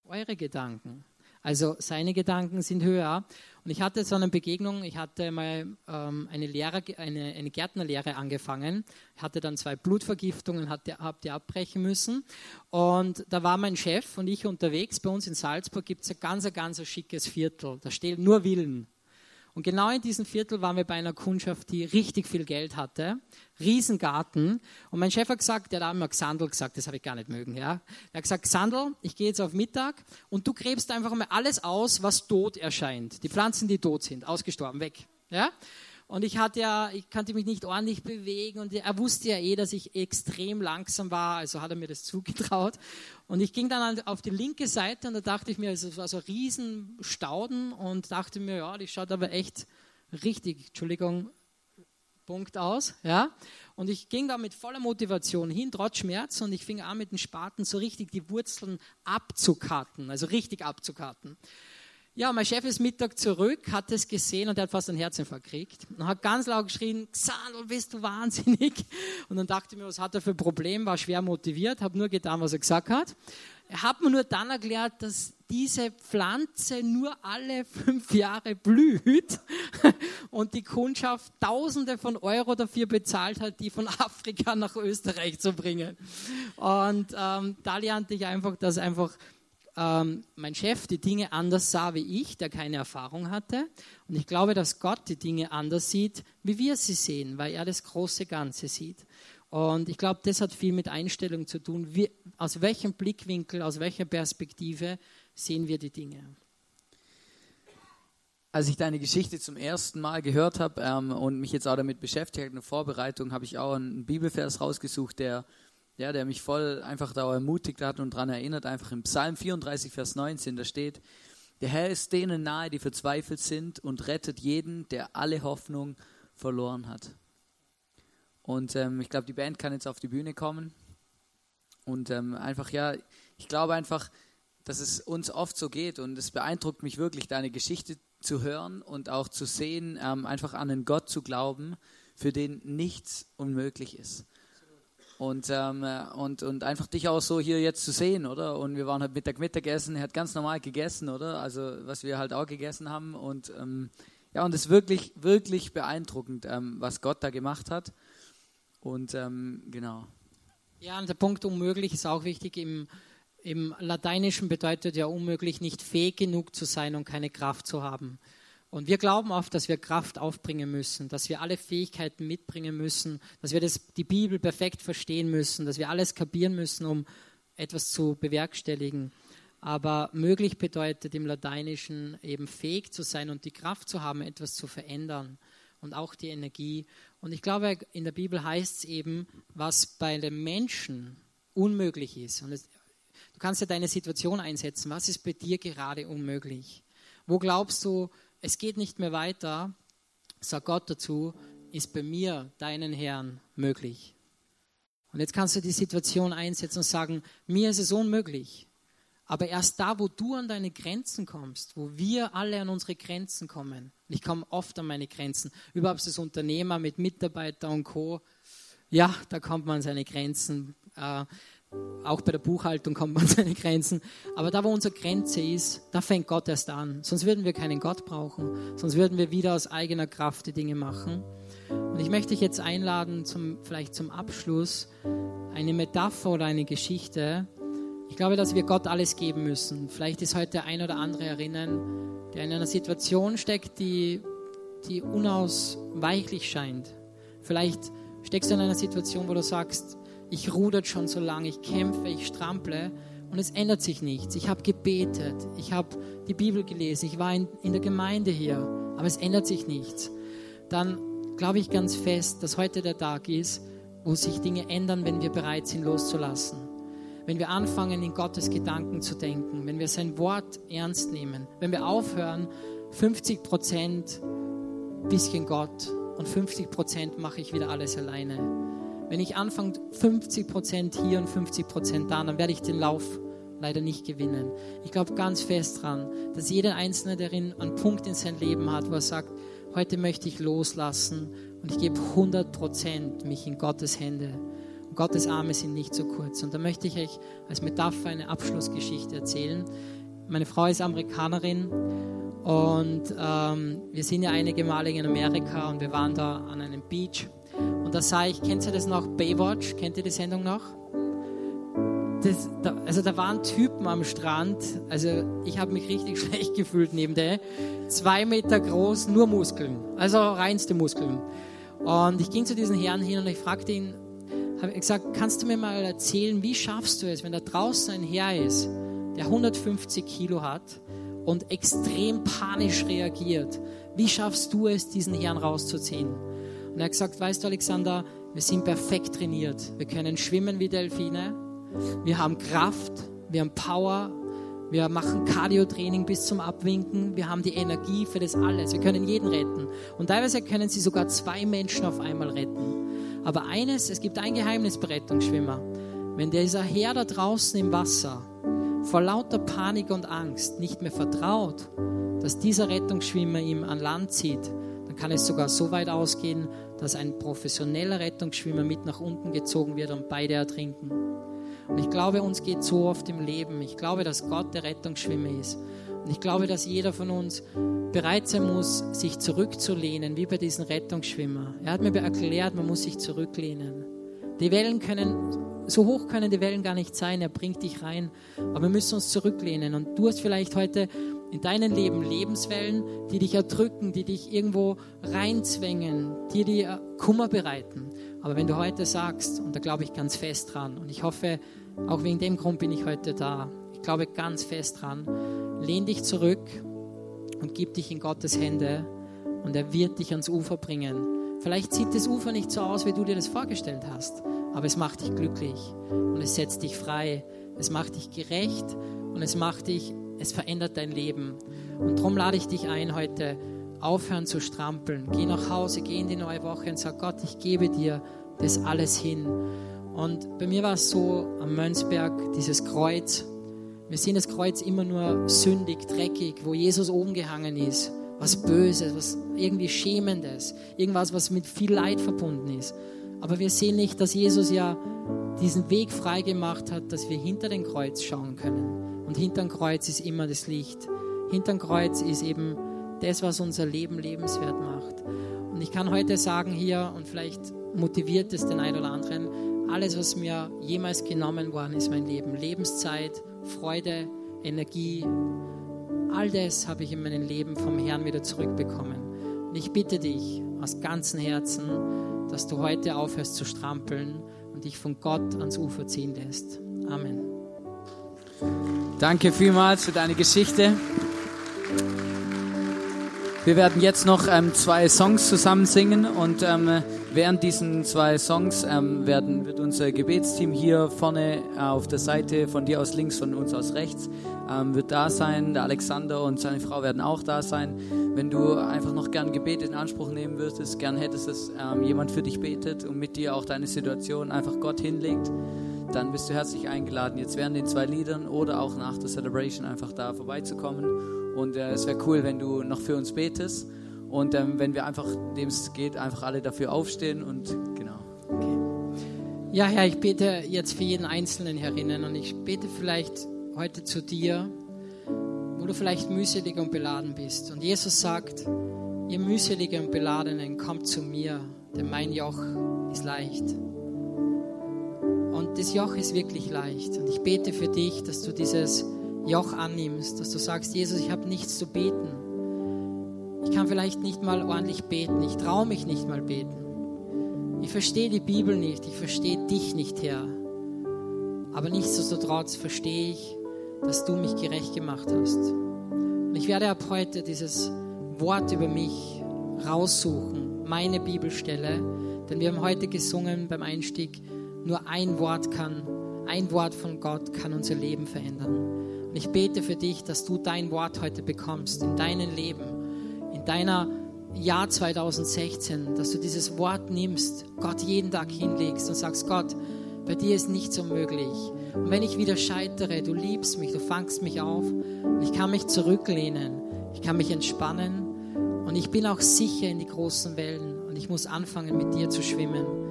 Speaker 3: eure Gedanken. Also seine Gedanken sind höher. Und ich hatte so eine Begegnung, ich hatte mal ähm, eine, Lehrer, eine, eine Gärtnerlehre angefangen, hatte dann zwei Blutvergiftungen, habe die abbrechen müssen. Und da war mein Chef und ich unterwegs. Bei uns in Salzburg gibt es ein ganz, ganz schickes Viertel. Da stehen nur Villen. Und genau in diesem Viertel waren wir bei einer Kundschaft, die richtig viel Geld hatte. Riesengarten. Und mein Chef hat gesagt, der hat immer Xandl gesagt, das habe ich gar nicht mögen. Ja. Er hat gesagt, Xandl, ich gehe jetzt auf Mittag und du gräbst einfach mal alles aus, was tot erscheint. Die Pflanzen, die tot sind, ausgestorben, weg. Ja. Und ich hatte ja, ich konnte mich nicht ordentlich bewegen und er wusste ja eh, dass ich extrem langsam war, also hat er mir das <laughs> zugetraut. Und ich ging dann auf die linke Seite und da dachte ich mir, es war so riesen Stauden und dachte mir, ja, die schaut aber echt richtig, Entschuldigung, Punkt aus, ja. Und ich ging da mit voller Motivation hin, trotz Schmerz, und ich fing an mit den Spaten so richtig die Wurzeln abzukarten, also richtig abzukarten. Ja, mein Chef ist Mittag zurück, hat es gesehen und er hat fast einen Herzinfarkt gekriegt. Und hat ganz laut geschrien, Xandl, bist du wahnsinnig? Und dann dachte ich mir, was hat er für ein Problem, war schwer motiviert, habe nur getan, was er gesagt hat. Er hat mir nur dann erklärt, dass diese Pflanze nur alle <laughs> fünf Jahre blüht <laughs> und die Kundschaft Tausende von Euro dafür bezahlt hat, die von <laughs> Afrika nach Österreich zu bringen. Und ähm, da lernte ich einfach, dass einfach ähm, mein Chef die Dinge anders sah wie ich, der keine Erfahrung hatte. Und ich glaube, dass Gott die Dinge anders sieht, wie wir sie sehen, weil er das große Ganze sieht. Und ich glaube, das hat viel mit Einstellung zu tun. Wie, aus welchem Blickwinkel, aus welcher Perspektive sehen wir die Dinge?
Speaker 1: Als ich deine Geschichte zum ersten Mal gehört habe ähm, und mich jetzt auch damit beschäftigt habe, in der Vorbereitung, habe ich auch einen Bibelvers rausgesucht, der ja, der mich voll einfach da ermutigt hat und daran erinnert, einfach im Psalm 34, Vers 19, da steht, der Herr ist denen nahe, die verzweifelt sind und rettet jeden, der alle Hoffnung verloren hat. Und ähm, ich glaube, die Band kann jetzt auf die Bühne kommen. Und ähm, einfach, ja, ich glaube einfach, dass es uns oft so geht und es beeindruckt mich wirklich, deine Geschichte zu hören und auch zu sehen, ähm, einfach an einen Gott zu glauben, für den nichts unmöglich ist und, ähm, und, und einfach dich auch so hier jetzt zu sehen, oder? Und wir waren halt Mittag Mittagessen, er hat ganz normal gegessen, oder? Also was wir halt auch gegessen haben und ähm, ja, und es ist wirklich, wirklich beeindruckend, ähm, was Gott da gemacht hat und ähm, genau.
Speaker 3: Ja, und der Punkt unmöglich ist auch wichtig. Im, Im Lateinischen bedeutet ja unmöglich, nicht fähig genug zu sein und keine Kraft zu haben. Und wir glauben oft, dass wir Kraft aufbringen müssen, dass wir alle Fähigkeiten mitbringen müssen, dass wir das, die Bibel perfekt verstehen müssen, dass wir alles kapieren müssen, um etwas zu bewerkstelligen. Aber möglich bedeutet im Lateinischen eben fähig zu sein und die Kraft zu haben, etwas zu verändern und auch die Energie. Und ich glaube, in der Bibel heißt es eben, was bei den Menschen unmöglich ist. Und es, du kannst ja deine Situation einsetzen. Was ist bei dir gerade unmöglich? Wo glaubst du, es geht nicht mehr weiter? Sag Gott dazu, ist bei mir, deinen Herrn, möglich. Und jetzt kannst du die Situation einsetzen und sagen, mir ist es unmöglich. Aber erst da, wo du an deine Grenzen kommst, wo wir alle an unsere Grenzen kommen, und ich komme oft an meine Grenzen, überhaupt als Unternehmer mit Mitarbeiter und Co., ja, da kommt man an seine Grenzen. Äh, auch bei der Buchhaltung kommt man an seine Grenzen. Aber da, wo unsere Grenze ist, da fängt Gott erst an. Sonst würden wir keinen Gott brauchen. Sonst würden wir wieder aus eigener Kraft die Dinge machen. Und ich möchte dich jetzt einladen, zum, vielleicht zum Abschluss, eine Metapher oder eine Geschichte. Ich glaube, dass wir Gott alles geben müssen. Vielleicht ist heute ein oder andere erinnern, der in einer Situation steckt, die, die unausweichlich scheint. Vielleicht steckst du in einer Situation, wo du sagst, ich rudert schon so lange, ich kämpfe, ich strample und es ändert sich nichts. Ich habe gebetet, ich habe die Bibel gelesen, ich war in, in der Gemeinde hier, aber es ändert sich nichts. Dann glaube ich ganz fest, dass heute der Tag ist, wo sich Dinge ändern, wenn wir bereit sind, loszulassen. Wenn wir anfangen, in Gottes Gedanken zu denken, wenn wir sein Wort ernst nehmen, wenn wir aufhören, 50 Prozent bisschen Gott und 50 Prozent mache ich wieder alles alleine. Wenn ich anfange, 50 Prozent hier und 50 Prozent da, dann werde ich den Lauf leider nicht gewinnen. Ich glaube ganz fest daran, dass jeder Einzelne darin einen Punkt in sein Leben hat, wo er sagt, heute möchte ich loslassen und ich gebe 100 Prozent mich in Gottes Hände. Und Gottes Arme sind nicht so kurz. Und da möchte ich euch als Metapher eine Abschlussgeschichte erzählen. Meine Frau ist Amerikanerin und ähm, wir sind ja einige Male in Amerika und wir waren da an einem Beach. Und da sah ich, kennt ihr das noch, Baywatch? Kennt ihr die Sendung noch? Das, da, also da waren Typen am Strand, also ich habe mich richtig <laughs> schlecht gefühlt neben der. Zwei Meter groß, nur Muskeln, also reinste Muskeln. Und ich ging zu diesen Herren hin und ich fragte ihn, habe gesagt, kannst du mir mal erzählen, wie schaffst du es, wenn da draußen ein Herr ist, der 150 Kilo hat und extrem panisch reagiert, wie schaffst du es, diesen Herrn rauszuziehen? Und er hat gesagt, weißt du Alexander, wir sind perfekt trainiert. Wir können schwimmen wie Delfine, wir haben Kraft, wir haben Power, wir machen Cardio-Training bis zum Abwinken. Wir haben die Energie für das alles. Wir können jeden retten. Und teilweise können sie sogar zwei Menschen auf einmal retten. Aber eines, es gibt ein Geheimnis bei Rettungsschwimmer. Wenn dieser Herr da draußen im Wasser vor lauter Panik und Angst nicht mehr vertraut, dass dieser Rettungsschwimmer ihm an Land zieht, dann kann es sogar so weit ausgehen, dass ein professioneller Rettungsschwimmer mit nach unten gezogen wird und beide ertrinken. Und ich glaube, uns geht so oft im Leben. Ich glaube, dass Gott der Rettungsschwimmer ist. Und ich glaube, dass jeder von uns bereit sein muss, sich zurückzulehnen, wie bei diesem Rettungsschwimmer. Er hat mir erklärt, man muss sich zurücklehnen. Die Wellen können, so hoch können die Wellen gar nicht sein, er bringt dich rein. Aber wir müssen uns zurücklehnen. Und du hast vielleicht heute in deinem Leben Lebenswellen, die dich erdrücken, die dich irgendwo reinzwängen, die dir Kummer bereiten. Aber wenn du heute sagst, und da glaube ich ganz fest dran, und ich hoffe, auch wegen dem Grund bin ich heute da, ich glaube ganz fest dran, lehn dich zurück und gib dich in Gottes Hände und er wird dich ans Ufer bringen. Vielleicht sieht das Ufer nicht so aus, wie du dir das vorgestellt hast, aber es macht dich glücklich und es setzt dich frei, es macht dich gerecht und es macht dich, es verändert dein Leben. Und darum lade ich dich ein heute, aufhören zu strampeln. Geh nach Hause, geh in die neue Woche und sag, Gott, ich gebe dir das alles hin. Und bei mir war es so am Mönchsberg, dieses Kreuz. Wir sehen das Kreuz immer nur sündig, dreckig, wo Jesus oben gehangen ist. Was Böses, was irgendwie Schämendes, irgendwas, was mit viel Leid verbunden ist. Aber wir sehen nicht, dass Jesus ja diesen Weg frei gemacht hat, dass wir hinter den Kreuz schauen können. Und hinter dem Kreuz ist immer das Licht. Hinter dem Kreuz ist eben das, was unser Leben lebenswert macht. Und ich kann heute sagen hier, und vielleicht motiviert es den einen oder anderen, alles, was mir jemals genommen worden ist, mein Leben, Lebenszeit, Freude, Energie, all das habe ich in meinem Leben vom Herrn wieder zurückbekommen. Und ich bitte dich aus ganzem Herzen, dass du heute aufhörst zu strampeln und dich von Gott ans Ufer ziehen lässt. Amen.
Speaker 2: Danke vielmals für deine Geschichte.
Speaker 1: Wir werden jetzt noch ähm, zwei Songs zusammen singen und ähm, während diesen zwei Songs ähm, werden, wird unser Gebetsteam hier vorne äh, auf der Seite von dir aus links, von uns aus rechts, ähm, wird da sein. Der Alexander und seine Frau werden auch da sein. Wenn du einfach noch gern Gebet in Anspruch nehmen würdest, gern hättest, dass ähm, jemand für dich betet und mit dir auch deine Situation einfach Gott hinlegt, dann bist du herzlich eingeladen, jetzt während den zwei Liedern oder auch nach der Celebration einfach da vorbeizukommen und äh, es wäre cool, wenn du noch für uns betest. Und ähm, wenn wir einfach, dem es geht, einfach alle dafür aufstehen und genau.
Speaker 3: Okay. Ja, Herr, ich bete jetzt für jeden Einzelnen herinnen und ich bete vielleicht heute zu dir, wo du vielleicht mühselig und beladen bist. Und Jesus sagt, ihr mühseligen und Beladenen, kommt zu mir, denn mein Joch ist leicht. Und das Joch ist wirklich leicht. Und ich bete für dich, dass du dieses Joch annimmst, dass du sagst, Jesus, ich habe nichts zu beten. Ich kann vielleicht nicht mal ordentlich beten, ich traue mich nicht mal beten. Ich verstehe die Bibel nicht, ich verstehe dich nicht, Herr. Aber nichtsdestotrotz verstehe ich, dass du mich gerecht gemacht hast. Und ich werde ab heute dieses Wort über mich raussuchen, meine Bibelstelle, denn wir haben heute gesungen beim Einstieg, nur ein Wort kann, ein Wort von Gott kann unser Leben verändern. Und ich bete für dich, dass du dein Wort heute bekommst in deinem Leben, in deiner Jahr 2016, dass du dieses Wort nimmst, Gott jeden Tag hinlegst und sagst, Gott, bei dir ist nichts unmöglich. Und wenn ich wieder scheitere, du liebst mich, du fangst mich auf und ich kann mich zurücklehnen, ich kann mich entspannen und ich bin auch sicher in die großen Wellen und ich muss anfangen, mit dir zu schwimmen.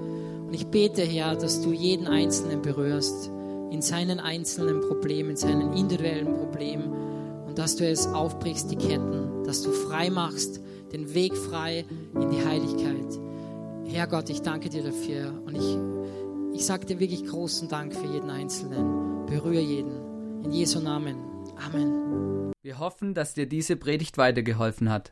Speaker 3: Und ich bete, Herr, dass du jeden Einzelnen berührst in seinen einzelnen Problemen, in seinen individuellen Problemen und dass du es aufbrichst, die Ketten, dass du frei machst, den Weg frei in die Heiligkeit. Herr Gott, ich danke dir dafür und ich, ich sage dir wirklich großen Dank für jeden Einzelnen. Berühre jeden. In Jesu Namen. Amen.
Speaker 2: Wir hoffen, dass dir diese Predigt weitergeholfen hat.